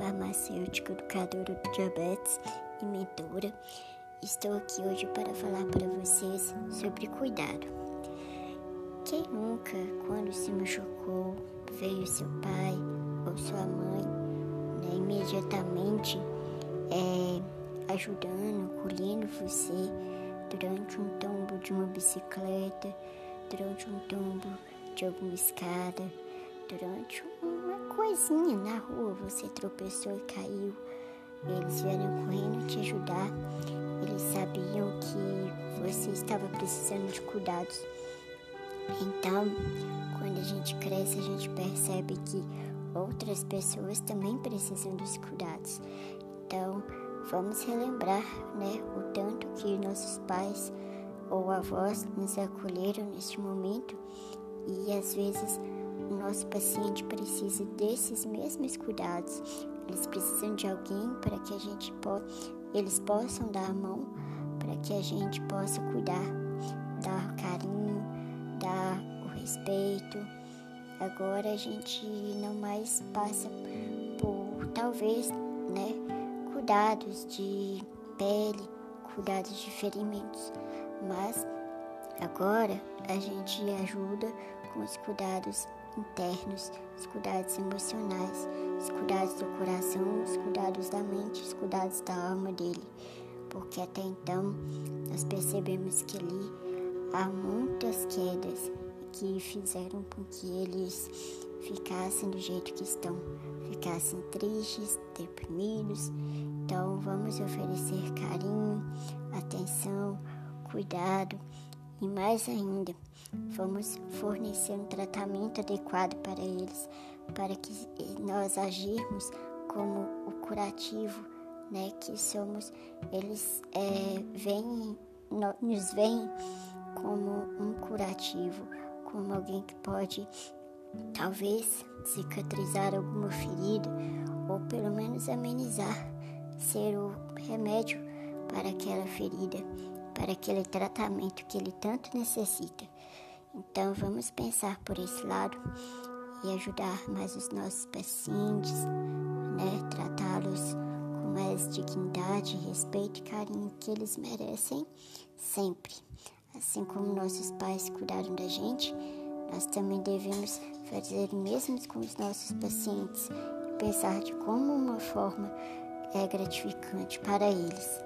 farmacêutica, educadora de diabetes e mentora. Estou aqui hoje para falar para vocês sobre cuidado. Quem nunca, quando se machucou, veio seu pai ou sua mãe, né, imediatamente é, ajudando, colhendo você durante um tombo de uma bicicleta, durante um tombo de alguma escada, durante uma coisinha na rua, você tropeçou e caiu. Eles vieram correndo te ajudar. Eles sabiam que você estava precisando de cuidados. Então, quando a gente cresce, a gente percebe que outras pessoas também precisam dos cuidados. Então, vamos relembrar, né, o tanto que nossos pais ou avós nos acolheram neste momento e às vezes o nosso paciente precisa desses mesmos cuidados. Eles precisam de alguém para que a gente po eles possam dar a mão para que a gente possa cuidar, dar carinho, dar o respeito. Agora a gente não mais passa por talvez, né, cuidados de pele, cuidados de ferimentos, mas agora a gente ajuda com os cuidados internos, os cuidados emocionais, os cuidados do coração, os cuidados da mente, os cuidados da alma dele. Porque até então nós percebemos que ali há muitas quedas que fizeram com que eles ficassem do jeito que estão, ficassem tristes, deprimidos. Então vamos oferecer carinho, atenção, cuidado e mais ainda, vamos fornecer um tratamento adequado para eles, para que nós agirmos como o curativo, né, que somos, eles é, nos veem como um curativo, como alguém que pode talvez cicatrizar alguma ferida ou pelo menos amenizar, ser o remédio para aquela ferida para aquele tratamento que ele tanto necessita. Então vamos pensar por esse lado e ajudar mais os nossos pacientes, né? Tratá-los com mais dignidade, respeito e carinho que eles merecem sempre. Assim como nossos pais cuidaram da gente, nós também devemos fazer o mesmo com os nossos pacientes e pensar de como uma forma é gratificante para eles.